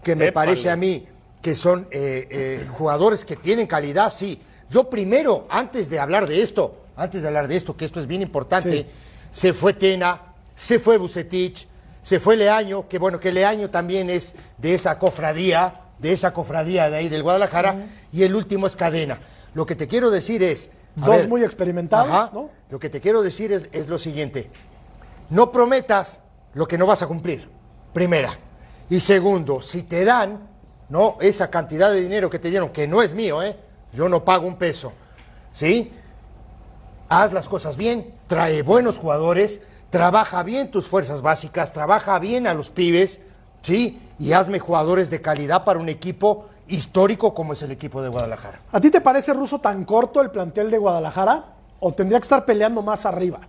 que me Épale. parece a mí que son eh, eh, jugadores que tienen calidad, sí. Yo primero, antes de hablar de esto, antes de hablar de esto, que esto es bien importante, Sí. se fue Tena, se fue Bucetich, se fue Leaño, que bueno, que Leaño también es de esa cofradía, de esa cofradía de ahí del Guadalajara, y el último es Cadena. Lo que te quiero decir es... Dos muy experimentados, Ajá, ¿no? Lo que te quiero decir es, es lo siguiente. No prometas lo que no vas a cumplir, primera. Y segundo, si te dan ¿no? esa cantidad de dinero que te dieron, que no es mío, ¿eh? yo no pago un peso, ¿sí? Haz las cosas bien, trae buenos jugadores, trabaja bien tus fuerzas básicas, trabaja bien a los pibes, ¿sí? Y hazme jugadores de calidad para un equipo histórico como es el equipo de Guadalajara. ¿A ti te parece ruso tan corto el plantel de Guadalajara? ¿O tendría que estar peleando más arriba?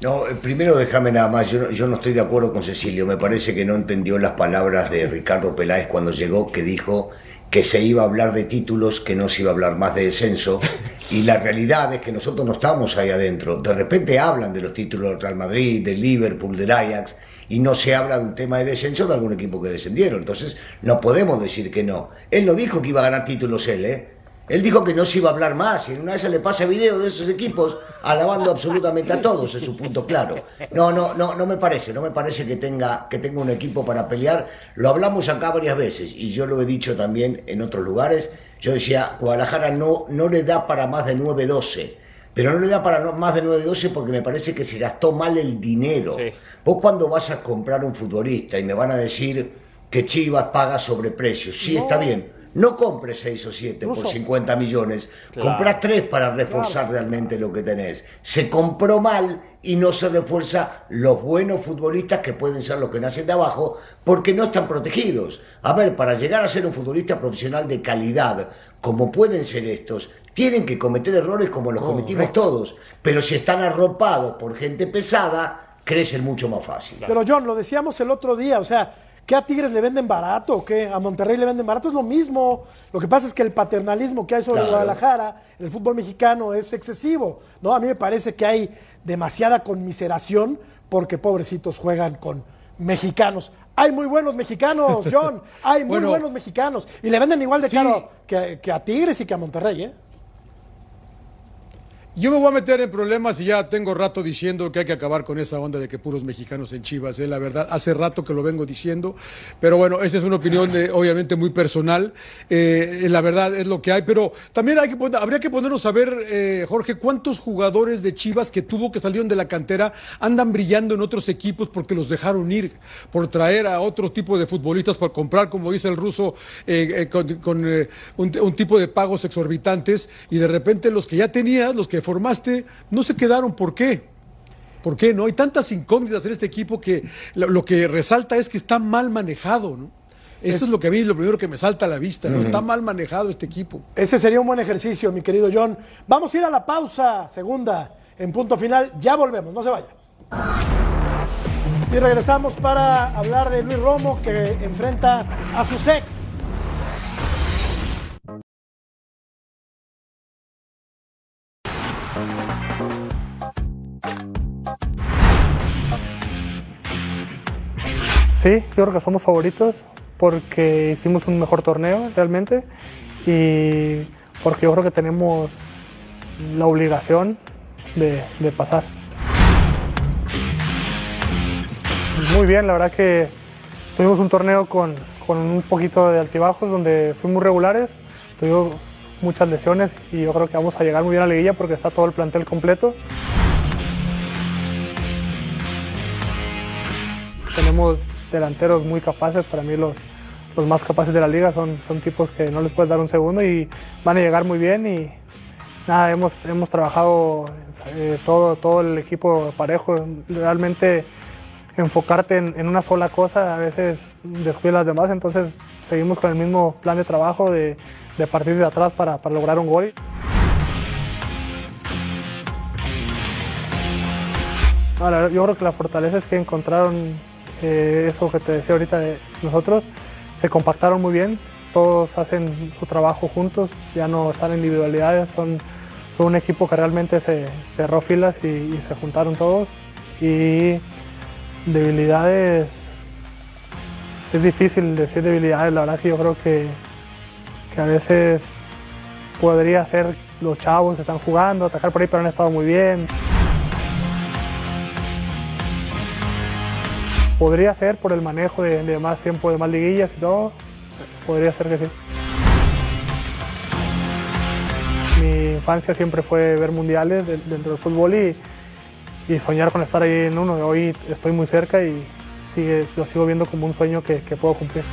No, eh, primero déjame nada más, yo, no- yo no estoy de acuerdo con Cecilio, me parece que no entendió las palabras de Ricardo Peláez cuando llegó, que dijo que se iba a hablar de títulos, que no se iba a hablar más de descenso, y la realidad es que nosotros no estamos ahí adentro, de repente hablan de los títulos del Real Madrid, del Liverpool, del Ajax, y no se habla de un tema de descenso de algún equipo que descendieron, entonces no podemos decir que no. Él no dijo que iba a ganar títulos él, ¿eh? Él dijo que no se iba a hablar más y en una de esas le pasa video de esos equipos alabando absolutamente a todos, es su punto claro. No, no, no, no me parece, no me parece que tenga, que tenga un equipo para pelear. Lo hablamos acá varias veces y yo lo he dicho también en otros lugares. Yo decía, Guadalajara no, no le da para más de 9-12. Pero no le da para más de 9-12 porque me parece que se gastó mal el dinero. Sí. Vos cuando vas a comprar un futbolista y me van a decir que Chivas paga sobreprecio, sí está bien. No compres 6 o 7 por Ruso. 50 millones. Claro. Comprá 3 para reforzar realmente lo que tenés. Se compró mal y no se refuerza los buenos futbolistas que pueden ser los que nacen de abajo porque no están protegidos. A ver, para llegar a ser un futbolista profesional de calidad, como pueden ser estos, tienen que cometer errores como los cometimos todos. Pero si están arropados por gente pesada, crecen mucho más fácil. Pero John, lo decíamos el otro día, o sea, ¿qué a Tigres le venden barato o qué? A Monterrey le venden barato, es lo mismo. Lo que pasa es que el paternalismo que hay sobre Claro. Guadalajara, en el fútbol mexicano, es excesivo, ¿no? A mí me parece que hay demasiada conmiseración porque pobrecitos juegan con mexicanos. Hay muy buenos mexicanos, John, hay muy Bueno. buenos mexicanos. Y le venden igual de Sí. caro que, que a Tigres y que a Monterrey, ¿eh? Yo me voy a meter en problemas y ya tengo rato diciendo que hay que acabar con esa onda de que puros mexicanos en Chivas, ¿eh? la verdad, hace rato que lo vengo diciendo, pero bueno, esa es una opinión eh, obviamente muy personal, eh, la verdad es lo que hay, pero también hay que habría que ponernos a ver, eh, Jorge, cuántos jugadores de Chivas que tuvo que salieron de la cantera andan brillando en otros equipos porque los dejaron ir, por traer a otro tipo de futbolistas, por comprar, como dice el ruso, eh, eh, con, con, eh, un, un tipo de pagos exorbitantes, y de repente los que ya tenías, los que formaste, no se quedaron. ¿Por qué? ¿Por qué no? Hay tantas incógnitas en este equipo que lo, lo que resalta es que está mal manejado, ¿no? Eso es lo que a mí lo primero que me salta a la vista, ¿no? Está mal manejado este equipo. Ese sería un buen ejercicio, mi querido John. Vamos a ir a la pausa, segunda, en punto final. Ya volvemos, no se vaya. Y regresamos para hablar de Luis Romo, que enfrenta a sus ex. Sí, yo creo que somos favoritos. porque hicimos un mejor torneo realmente y porque yo creo que tenemos la obligación de, pasar. Muy bien, la verdad que tuvimos un torneo con, con un poquito de altibajos donde fuimos regulares, tuvimos muchas lesiones y yo creo que vamos a llegar muy bien a la liguilla porque está todo el plantel completo. Tenemos delanteros muy capaces, para mí los, los más capaces de la liga son, son tipos que no les puedes dar un segundo y van a llegar muy bien y nada, hemos, hemos trabajado eh, todo, todo el equipo parejo, realmente enfocarte en, una sola cosa a veces descuida las demás, entonces seguimos con el mismo plan de trabajo de, de partir de atrás para, para lograr un gol. Verdad, yo creo que la fortaleza es que encontraron eh, eso que te decía ahorita de nosotros, se compactaron muy bien, todos hacen su trabajo juntos, ya no salen individualidades, son, son un equipo que realmente se cerró filas y, y se juntaron todos. Y debilidades, es difícil decir debilidades, la verdad que yo creo que, a veces podría ser los chavos que están jugando, atacar por ahí, pero han estado muy bien. Podría ser por el manejo de, más tiempo, de más liguillas y todo, podría ser que sí. Mi infancia siempre fue ver mundiales de- dentro del fútbol y, soñar con estar ahí en uno. Hoy estoy muy cerca y sigue, lo sigo viendo como un sueño que puedo cumplir.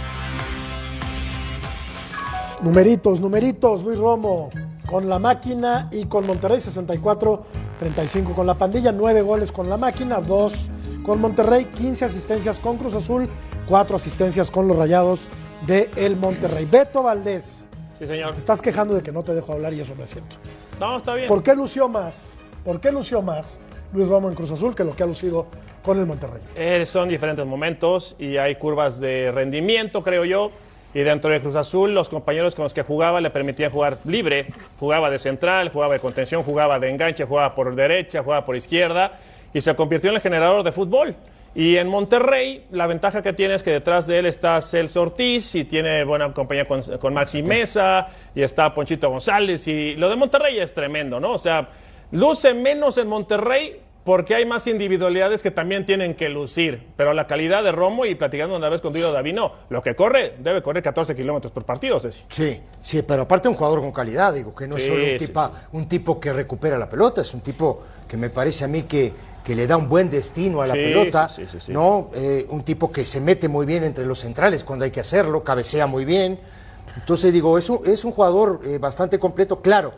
Numeritos, numeritos, Luis Romo. Con la máquina y con Monterrey 64-35. Con la pandilla, 9 goles con la máquina, 2 con Monterrey, 15 asistencias con Cruz Azul, 4 asistencias con los rayados de el Monterrey. Beto Valdés, Sí, señor. te estás quejando de que no te dejo hablar y eso no es cierto. No, está bien. ¿Por qué lució más? ¿Por qué lució más Luis Romo en Cruz Azul que lo que ha lucido con el Monterrey? Eh, son diferentes momentos y hay curvas de rendimiento, creo yo. Y dentro de Cruz Azul, los compañeros con los que jugaba le permitían jugar libre. Jugaba de central, jugaba de contención, jugaba de enganche, jugaba por derecha, jugaba por izquierda. Y se convirtió en el generador de fútbol. Y en Monterrey, la ventaja que tiene es que detrás de él está Celso Ortiz y tiene buena compañía con, con Maxi Mesa y está Ponchito González. Y lo de Monterrey es tremendo, ¿no? O sea, luce menos en Monterrey porque hay más individualidades que también tienen que lucir. Pero la calidad de Romo, y platicando una vez contigo, David, no. Lo que corre, debe correr 14 kilómetros por partido, Ceci. Sí, sí, pero aparte un jugador con calidad, digo, que no es solo un, sí, tipa- un tipo que recupera la pelota, es un tipo que me parece a mí que, que le da un buen destino a la pelota, sí, sí, sí, sí. ¿no? Eh, un tipo que se mete muy bien entre los centrales cuando hay que hacerlo, cabecea muy bien. Entonces digo, es un, es un jugador eh, bastante completo, claro.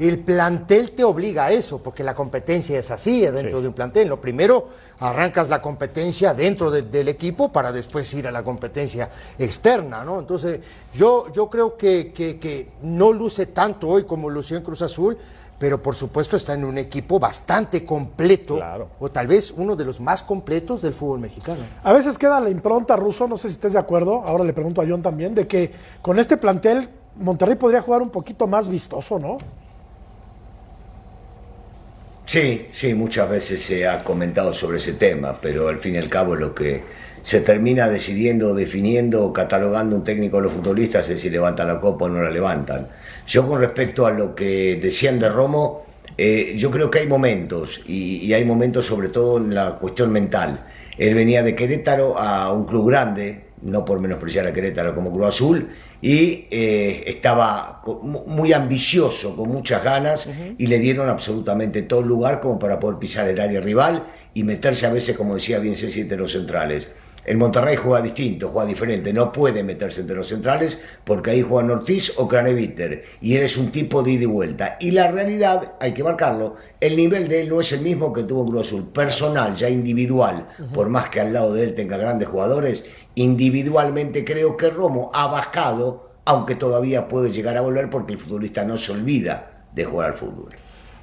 El plantel te obliga a eso, porque la competencia es así dentro Sí. de un plantel. Lo primero, arrancas la competencia dentro de- del equipo para después ir a la competencia externa, ¿no? Entonces, yo, yo creo que, que- que no luce tanto hoy como lució en Cruz Azul, pero por supuesto está en un equipo bastante completo, Claro. o tal vez uno de los más completos del fútbol mexicano. A veces queda la impronta ruso, no sé si estés de acuerdo, ahora le pregunto a John también, de que con este plantel Monterrey podría jugar un poquito más vistoso, ¿no? Sí, sí, muchas veces se ha comentado sobre ese tema, pero al fin y al cabo lo que se termina decidiendo, definiendo, catalogando un técnico de los futbolistas es si levanta la copa o no la levantan. Yo con respecto a lo que decían de Romo, eh, yo creo que hay momentos, y, y hay momentos sobre todo en la cuestión mental. Él venía de Querétaro a un club grande, no por menospreciar a Querétaro como Cruz Azul, y eh, estaba muy ambicioso, con muchas ganas, y le dieron absolutamente todo el lugar como para poder pisar el área rival y meterse a veces, como decía bien Ceci, entre los centrales. El Monterrey juega distinto, juega diferente, no puede meterse entre los centrales porque ahí juegan Ortiz o Craneviter y él es un tipo de ida y vuelta. Y la realidad, hay que marcarlo, el nivel de él no es el mismo que tuvo Cruz Azul, personal, ya individual, por más que al lado de él tenga grandes jugadores, individualmente creo que Romo ha bajado, aunque todavía puede llegar a volver porque el futbolista no se olvida de jugar al fútbol.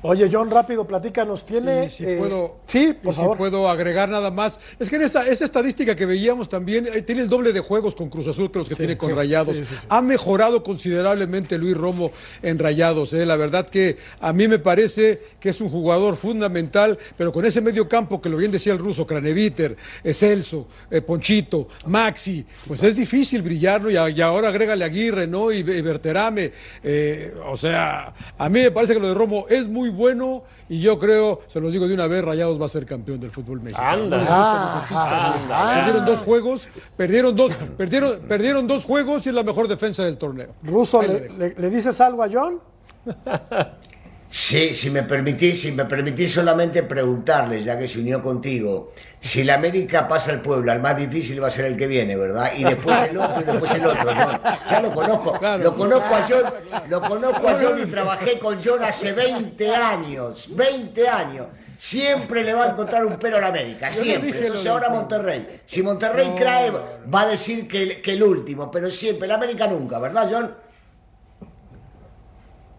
Oye, John, rápido, platícanos. ¿Tiene. Y si eh, puedo, Sí, y si puedo agregar nada más. Es que en esa, esa estadística que veíamos también, eh, tiene el doble de juegos con Cruz Azul que los que tiene con sí, Rayados. sí. Ha mejorado considerablemente Luis Romo en Rayados. eh. La verdad que a mí me parece que es un jugador fundamental, pero con ese medio campo que lo bien decía el ruso, Craneviter, Celso, Ponchito, Maxi, pues es difícil brillarlo y, a- y ahora agrégale Aguirre, ¿no? Y, y Berterame. o sea, a mí me parece que lo de Romo es muy bueno y yo creo, se los digo de una vez, Rayados va a ser campeón del fútbol mexicano. Anda. Ah, Perdieron dos juegos, perdieron dos, perdieron, perdieron dos juegos y es la mejor defensa del torneo. Russo, Ahí lo ¿le, dejo. le- le dices algo a John? Sí, si me permitís, si me permitís solamente preguntarle, ya que se unió contigo, si la América pasa al pueblo, el más difícil va a ser el que viene, ¿verdad? Y después el otro y después el otro, ¿no? Ya lo conozco, Claro. lo conozco a John, lo conozco a John y trabajé con John hace 20 años, 20 años. Siempre le va a encontrar un pero a la América, no siempre. Entonces ahora. Monterrey. Si Monterrey trae, va a decir que, el- que el último, pero siempre, la América nunca, ¿verdad, John?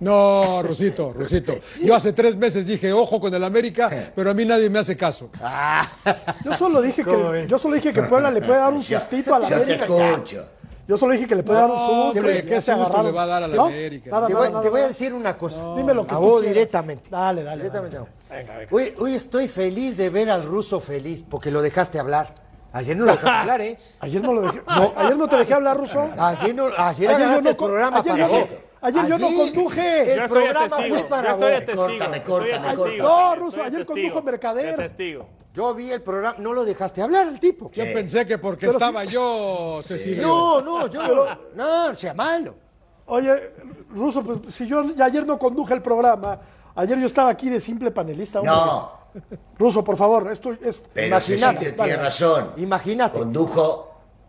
No, Rusito, Rusito. Yo hace tres meses dije, ojo con el América, pero a mí nadie me hace caso. Yo solo dije que, yo solo dije que Puebla le puede dar un sustito a la Yo te América. Yo solo dije que le puede dar un susto. ¿qué se susto le va a dar a la ¿No? América? Nada, Te voy, nada, te voy a decir una cosa. Dime lo que a tú vos directamente. Dale, dale. Directamente. dale. Venga, venga. Hoy, hoy estoy feliz de ver al ruso feliz porque lo dejaste hablar. Ayer no lo dejaste hablar, ¿eh? Ayer no lo dejé. No, ayer no te dejé hablar, Russo. Ayer, no, ayer, Ayer yo el programa ayer para yo ayer yo no conduje. El programa testigo, fue para yo estoy de vos. testigo, Córtame, córtame. No, de ayer testigo, condujo Mercader. testigo. Yo vi el programa, no lo dejaste hablar al tipo. Yo pensé que porque Pero estaba yo, Cecilio. No, no, yo. No, sea malo. Oye, Russo, pues si yo ayer no conduje el programa, ayer yo estaba aquí de simple panelista. hombre. No, Russo, por favor, esto es. pero Imagínate, Cecilio vale. tiene razón. Imagínate. Condujo,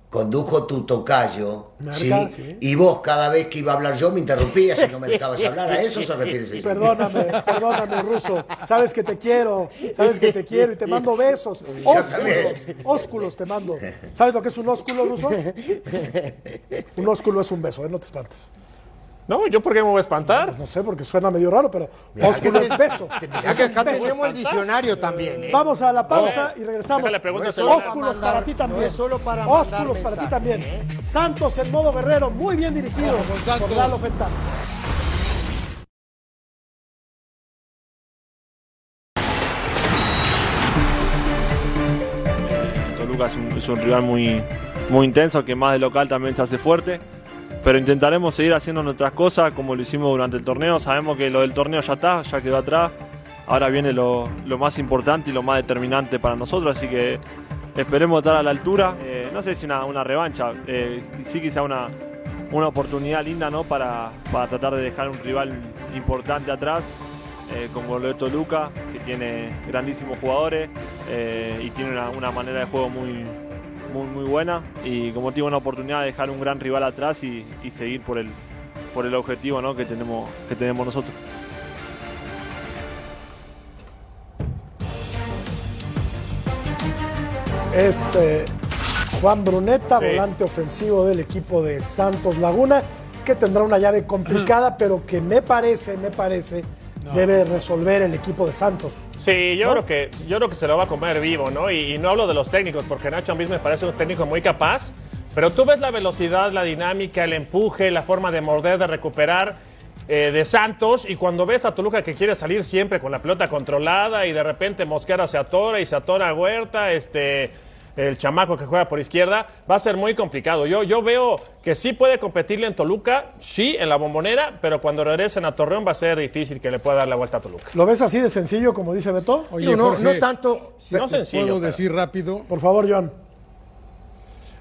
condujo tu tocayo, ¿sí? sí. Y vos cada vez que iba a hablar yo me interrumpías y no me dejabas hablar. A eso se refiere Cecilio. Perdóname, perdóname, Ruso. Sabes que te quiero, sabes que te quiero y te mando besos. Ósculos, ósculos te mando. ¿Sabes lo que es un ósculo, Ruso? Un ósculo es un beso, ¿eh? No te espantes. No, ¿yo por qué me voy a espantar? No sé, porque suena medio raro, pero ósculo es beso. Ya que acá tenemos el diccionario también, ¿eh? Vamos a la pausa y regresamos. Pregunta No es. Ósculos para mandar- para ti también. no es solo para Ósculos para ti también. ¿eh? Santos en modo guerrero, muy bien dirigido Vamos, Santos. por Lalo Fentano. Toluca es un, es un rival muy, muy intenso, que más de local también se hace fuerte. Pero intentaremos seguir haciendo nuestras cosas como lo hicimos durante el torneo. Sabemos que lo del torneo ya está, ya quedó atrás. Ahora viene lo, lo más importante y lo más determinante para nosotros, así que esperemos estar a la altura. Eh, no sé si una, una revancha, eh, sí quizá una, una oportunidad linda ¿no? para, para tratar de dejar un rival importante atrás eh, como lo de Toluca, que tiene grandísimos jugadores eh, y tiene una, una manera de juego muy, muy, muy buena. Y como tiene una oportunidad de dejar un gran rival atrás y, y seguir por el, por el objetivo ¿no? que, tenemos, que tenemos nosotros. Es eh, Juan Bruneta, Sí. volante ofensivo del equipo de Santos Laguna, que tendrá una llave complicada, pero que me parece, me parece, debe resolver el equipo de Santos. Sí, yo creo que yo creo que se lo va a comer vivo, ¿no? Y, y no hablo de los técnicos, porque Nacho Ambriz me parece un técnico muy capaz, pero tú ves la velocidad, la dinámica, el empuje, la forma de morder, de recuperar eh, de Santos, y cuando ves a Toluca que quiere salir siempre con la pelota controlada y de repente Mosquera se atora y se atora a Huerta, este el chamaco que juega por izquierda, va a ser muy complicado. Yo, yo veo que sí puede competirle en Toluca, sí, en la bombonera, pero cuando regresen a Torreón va a ser difícil que le pueda dar la vuelta a Toluca. ¿Lo ves así de sencillo, como dice Beto? Oye, no, Jorge, no tanto. si No sencillo, puedo pero- decir rápido. Por favor, John.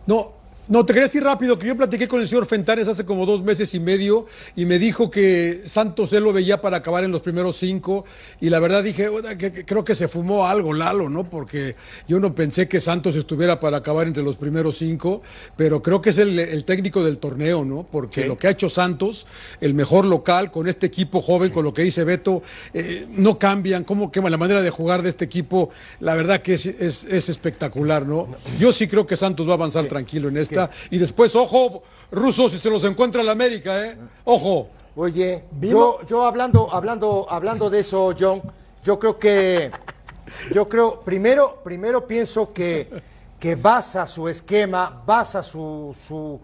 No, no, te quería decir rápido que yo platiqué con el señor Fentanes hace como dos meses y medio y me dijo que Santos él lo veía para acabar en los primeros cinco y la verdad dije, "Oda, que- que creo que se fumó algo Lalo, ¿no? Porque yo no pensé que Santos estuviera para acabar entre los primeros cinco, pero creo que es el, el técnico del torneo, ¿no? Porque Sí. lo que ha hecho Santos, el mejor local, con este equipo joven, con lo que dice Beto, eh, no cambian, cómo quema la manera de jugar de este equipo, la verdad que es, es- es espectacular, ¿no? Yo sí creo que Santos va a avanzar tranquilo en Y después, ojo, rusos, si se los encuentra el América, ¿eh? Ojo. Oye, yo, yo hablando, hablando, hablando de eso, John, yo creo que, yo creo, primero, primero pienso que, que basa su esquema, basa su, su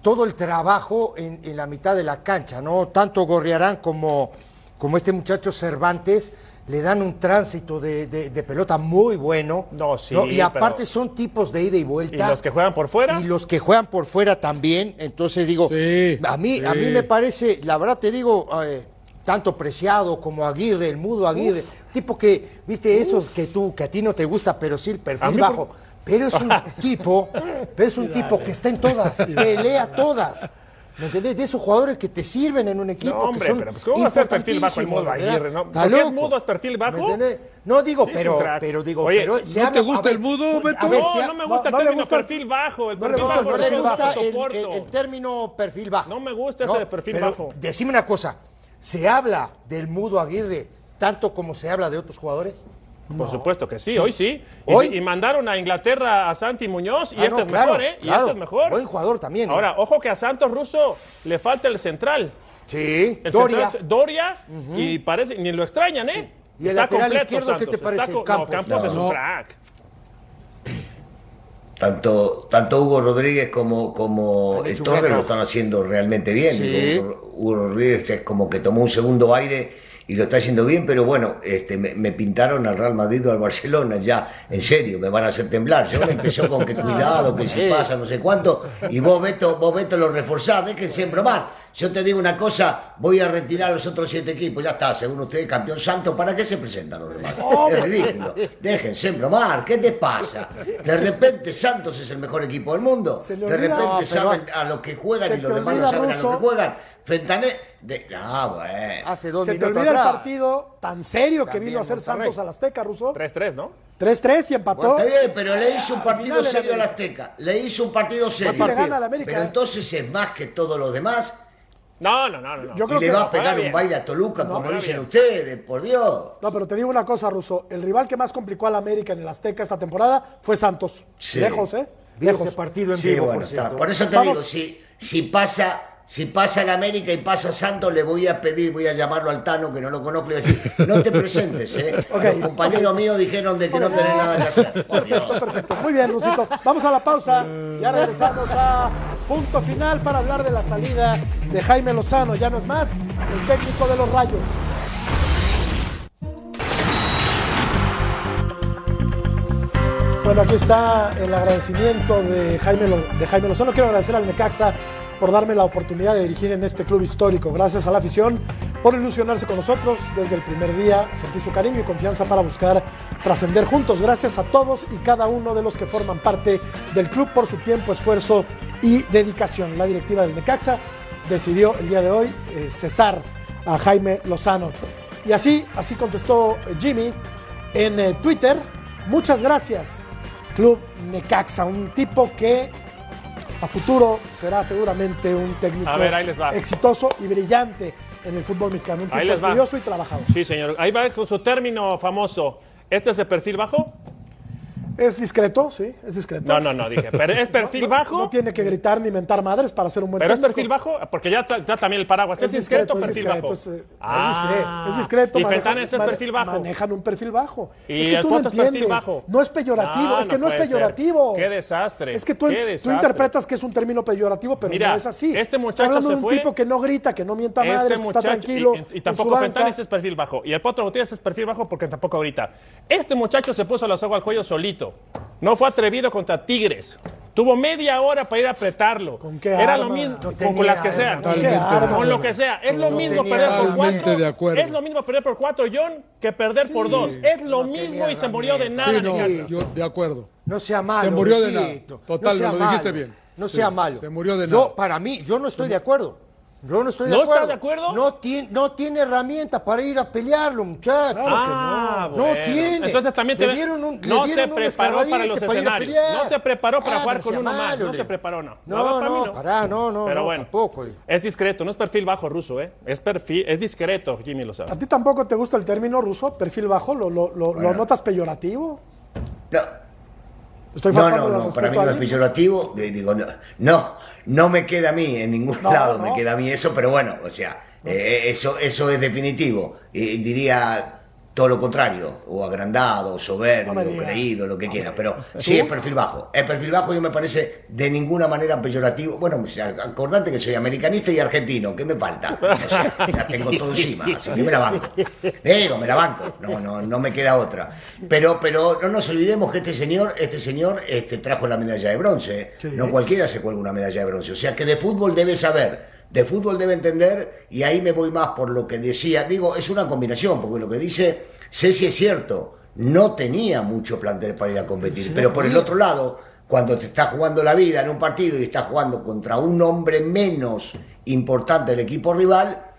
todo el trabajo en, en la mitad de la cancha, ¿no? Tanto Gorriarán como, como este muchacho Cervantes le dan un tránsito de, de- de pelota muy bueno. No, sí, Y aparte pero- son tipos de ida y ¿Y vuelta. los que juegan por fuera? Y los que juegan por fuera también. Entonces digo, Sí, a, mí, a mí me parece, la verdad te digo, eh, tanto Preciado como Aguirre, el mudo Aguirre, tipo que, viste, esos que tú, que a ti no te gusta, pero sí el A perfil bajo. por- Pero es un tipo, pero es un tipo que está en todas, que lea todas. ¿Me entendés? De esos jugadores que te sirven en un equipo. No, hombre, que son pero pues, ¿cómo va a ser perfil bajo el mudo. Aguirre, no? Está ¿Porque es mudo, es perfil bajo? No digo, Sí, pero, pero digo, Oye, pero ¿no te gusta ver, el mudo, Beto? ver, No, no me gusta no el término gusta- perfil bajo. El no le perfil gusta, bajo no no le gusta el, soporto. el- el término perfil bajo. No me gusta ese de perfil pero bajo. Decime una cosa, ¿se habla del mudo Aguirre tanto como se habla de otros jugadores? Por supuesto que sí, hoy sí. Y, ¿Hoy? y mandaron a Inglaterra a Santi Muñoz y Ah, este no, es claro, mejor, ¿eh? Y claro. este es mejor. Buen jugador también. ¿eh? Ahora, ojo que a Santos Russo le falta el central. sí, El Doria. central Doria y parece, ni lo extrañan, ¿eh? ¿Y el Está lateral completo izquierdo qué te parece? Está Campos. No, Campos No. es un crack. Tanto, tanto Hugo Rodríguez como, como Han el hecho un Torre gran lo están haciendo realmente bien. Sí. Digo, Hugo, Hugo Rodríguez es como que tomó un segundo aire y lo está haciendo bien, pero bueno, este, me, me pintaron al Real Madrid o al Barcelona ya, en serio, me van a hacer temblar. Yo empezó con que cuidado, que si pasa, no sé cuánto, y vos Beto, vos Beto lo reforzás, déjense bromar. Yo te digo una cosa, voy a retirar a los otros siete equipos, ya está, según ustedes, campeón santo, ¿para qué se presentan los demás? Es ridículo. Déjense bromar, ¿qué te pasa? De repente Santos es el mejor equipo del mundo. Se De repente saben a lo que juegan Se y los demás no saben a Russo. lo que juegan. Fentané, de... ah, bueno. Hace dos Se te minutos olvida el partido tan serio que vino a hacer Monterrey. Santos al Azteca, Ruso. 3-3, ¿no? 3-3 y empató. Bueno, está bien, pero le hizo un partido serio al. Azteca. Le hizo un partido serio. Le gana al América, Pero ¿eh? entonces es más que todos los demás. No, no, no, no. no. Yo Y creo le que va no. a pegar un baile a Toluca, como dicen bien. ustedes, por Dios. No, pero te digo una cosa, Ruso. El rival que más complicó al América en el Azteca esta temporada fue Santos. Sí. Lejos, ¿eh? Lejos. ese partido en Sí, vivo, bueno, por. Por eso te Vamos. digo, si, si pasa, si pasa el América y pasa Santos, le voy a pedir, voy a llamarlo al Tano, que no lo conozco, y voy a decir, no te presentes, ¿eh? Ok. Los compañeros míos dijeron de que no tenés nada que hacer. Perfecto, perfecto. Muy bien, Rusito. Vamos a la pausa. Ya regresamos a punto final para hablar de la salida de Jaime Lozano. Ya no es más el técnico de los Rayos. Bueno, aquí está el agradecimiento de Jaime, Lo- de Jaime Lozano. Quiero agradecer al Necaxa por darme la oportunidad de dirigir en este club histórico. Gracias a la afición por ilusionarse con nosotros desde el primer día. Sentí su cariño y confianza para buscar trascender juntos. Gracias a todos y cada uno de los que forman parte del club por su tiempo, esfuerzo y dedicación. La directiva del Necaxa decidió el día de hoy eh, cesar a Jaime Lozano. Y así, así contestó Jimmy en eh, Twitter. Muchas gracias, Club Necaxa, un tipo que a futuro será seguramente un técnico ver, exitoso y brillante en el fútbol mexicano, un tipo estudioso y trabajador. Sí, señor. Ahí va con su término famoso. ¿Este es de perfil bajo? Es discreto, sí, es discreto. No, no, no, dije. ¿Pero es perfil bajo? No tiene que gritar ni mentar madres para ser un buen ¿Pero es perfil bajo? Porque ya, ya también el paraguas. ¿Es, discreto o es perfil discreto, bajo? Es, eh, Ah. es discreto, es discreto. ¿Y manejan- Fentanes es perfil bajo? Manejan un perfil bajo. ¿Y es que el tú no perfil entiendes. bajo? No es peyorativo, es que no es ser. peyorativo. Qué desastre, Es que tú, tú interpretas que es un término peyorativo, pero Mira, no es así. este muchacho hablando se de un fue- tipo que no grita, que no mienta Este madres, que está tranquilo. Y, tampoco. Fentanes es perfil bajo. Y el Potro Gutiérrez es perfil bajo porque tampoco ahorita. Este muchacho se puso la soga al cuello solito. No fue atrevido contra Tigres. Tuvo media hora para ir a apretarlo. ¿Con qué Era arma? lo mismo. No con, las que sean. ¿Con arma? lo que sea. Es lo mismo perder por cuatro. de acuerdo. Es lo mismo perder por cuatro, John, que perder por dos. Es lo No mismo y se murió de nada. Sí, no, Necaxa. yo de acuerdo. No sea malo. Se murió de nada. Total, no sea lo dijiste malo. bien. No Sí, sea malo. se murió de Yo, nada. para mí, yo no estoy de acuerdo. Yo no estoy de ¿No acuerdo. estás de acuerdo? No tiene, no tiene herramientas para ir a pelearlo, muchacho. Ah, no. bueno. No tiene. Entonces también Le te- dieron un- le no se dieron preparó para escarbadiente los para a escenarios. No se preparó para Ah, jugar no con uno más. No se preparó, no. No, para no, pará, no, no, Pero no, bueno, tampoco. es discreto, no es perfil bajo ruso, ¿eh? Es perfil, es discreto, Jimmy lo ¿A sabe. ti tampoco te gusta el término ruso, perfil bajo? ¿Lo, lo, lo- lo notas peyorativo? No, Estoy no, faltando no, no, para mí no a es peyorativo. Digo, no, no, no me queda a mí, en ningún No, lado no. me queda a mí eso, pero bueno, o sea, Eh, eso, eso es definitivo. Y diría todo lo contrario, o agrandado, o soberbio, No creído, lo que quiera. Pero sí es perfil bajo. Es perfil bajo y me parece de ninguna manera peyorativo. Bueno, acordate que soy americanista y argentino, ¿qué me falta? O sea, ya tengo todo encima, así que me la banco. Digo, me la banco, no, no, no me queda otra. Pero, pero no nos olvidemos que este señor, este señor este, trajo la medalla de bronce. Sí. No cualquiera se cuelga una medalla de bronce. O sea que de fútbol debe saber, de fútbol debe entender, y ahí me voy más por lo que decía. Digo, es una combinación, porque lo que dice Ceci es cierto, no tenía mucho plantel para ir a competir. pero por el otro lado, cuando te está jugando la vida en un partido y estás jugando contra un hombre menos importante del equipo rival,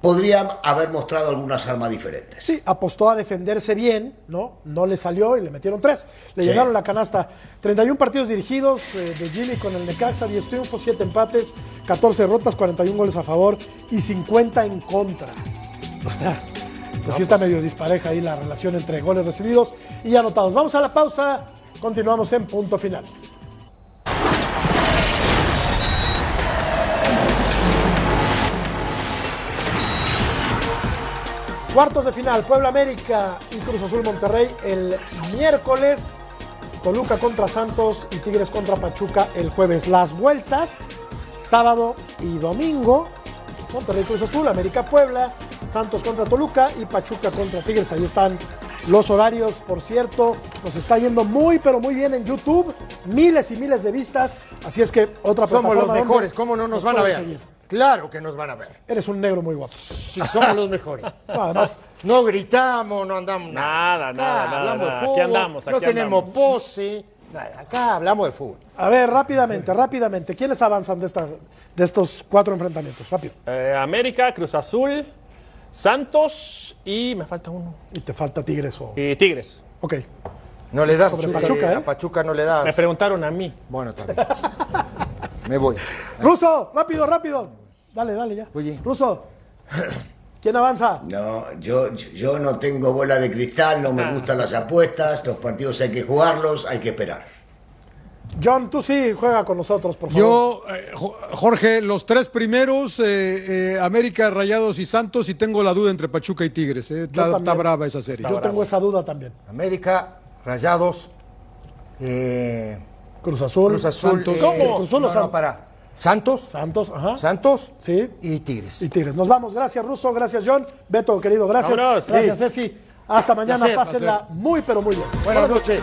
podría haber mostrado algunas armas diferentes. Sí, apostó a defenderse bien, ¿no? No le salió y le metieron tres. Le Sí. llegaron la canasta. 31 partidos dirigidos eh, de Jimmy con el Necaxa, 10 triunfos, 7 empates, 14 derrotas, 41 goles a favor y 50 en contra. O sea, pues sí está medio dispareja ahí la relación entre goles recibidos y anotados. Vamos a la pausa, continuamos en punto final. Cuartos de final, Puebla América y Cruz Azul Monterrey el miércoles, Toluca contra Santos y Tigres contra Pachuca el jueves. Las vueltas, sábado y domingo, Monterrey Cruz Azul, América Puebla, Santos contra Toluca y Pachuca contra Tigres. Ahí están los horarios, por cierto, nos está yendo muy pero muy bien en YouTube, miles y miles de vistas, así es que otra Somos los mejores, ¿cómo no nos van a ver? seguir. Claro que nos van a ver. Eres un negro muy guapo. Si somos los mejores. No, además, No gritamos, no andamos Nada, nada, Acá nada, Hablamos nada. de Aquí fútbol, no tenemos andamos. pose. nada, Acá hablamos de fútbol. A ver, rápidamente, rápidamente. ¿Quiénes avanzan de, estas, de estos cuatro enfrentamientos? Rápido. Eh, América, Cruz Azul, Santos y me falta uno. Y te falta Tigres o. Y Tigres. Ok. No le das Sobre eh, Pachuca, ¿eh? a Pachuca no le das. Me preguntaron a mí. Bueno, también. Me voy. Ruso, rápido, rápido. Dale, dale ya. Oye. Ruso, ¿quién avanza? No, yo, yo no tengo bola de cristal, no me gustan las apuestas, los partidos hay que jugarlos, hay que esperar. John, tú sí juega con nosotros, por favor. Yo, eh, Jo- Jorge, los tres primeros, eh, eh, América, Rayados y Santos, y tengo la duda entre Pachuca y Tigres. eh. Está brava esa serie. Yo tengo esa duda también. América, Rayados, eh, Cruz Azul. Cruz Azul. Santos. eh, ¿Cómo? Cruz Azul o no, no, Santos? para. Santos, Santos, ajá. Santos Sí. y Tigres. Y Tigres. Nos vamos. Gracias, Ruso. Gracias, John. Beto, querido, gracias. Vámonos. Gracias, Sí. Ceci. Hasta mañana. Placer, Pásenla muy, pero muy bien. Buenas noches.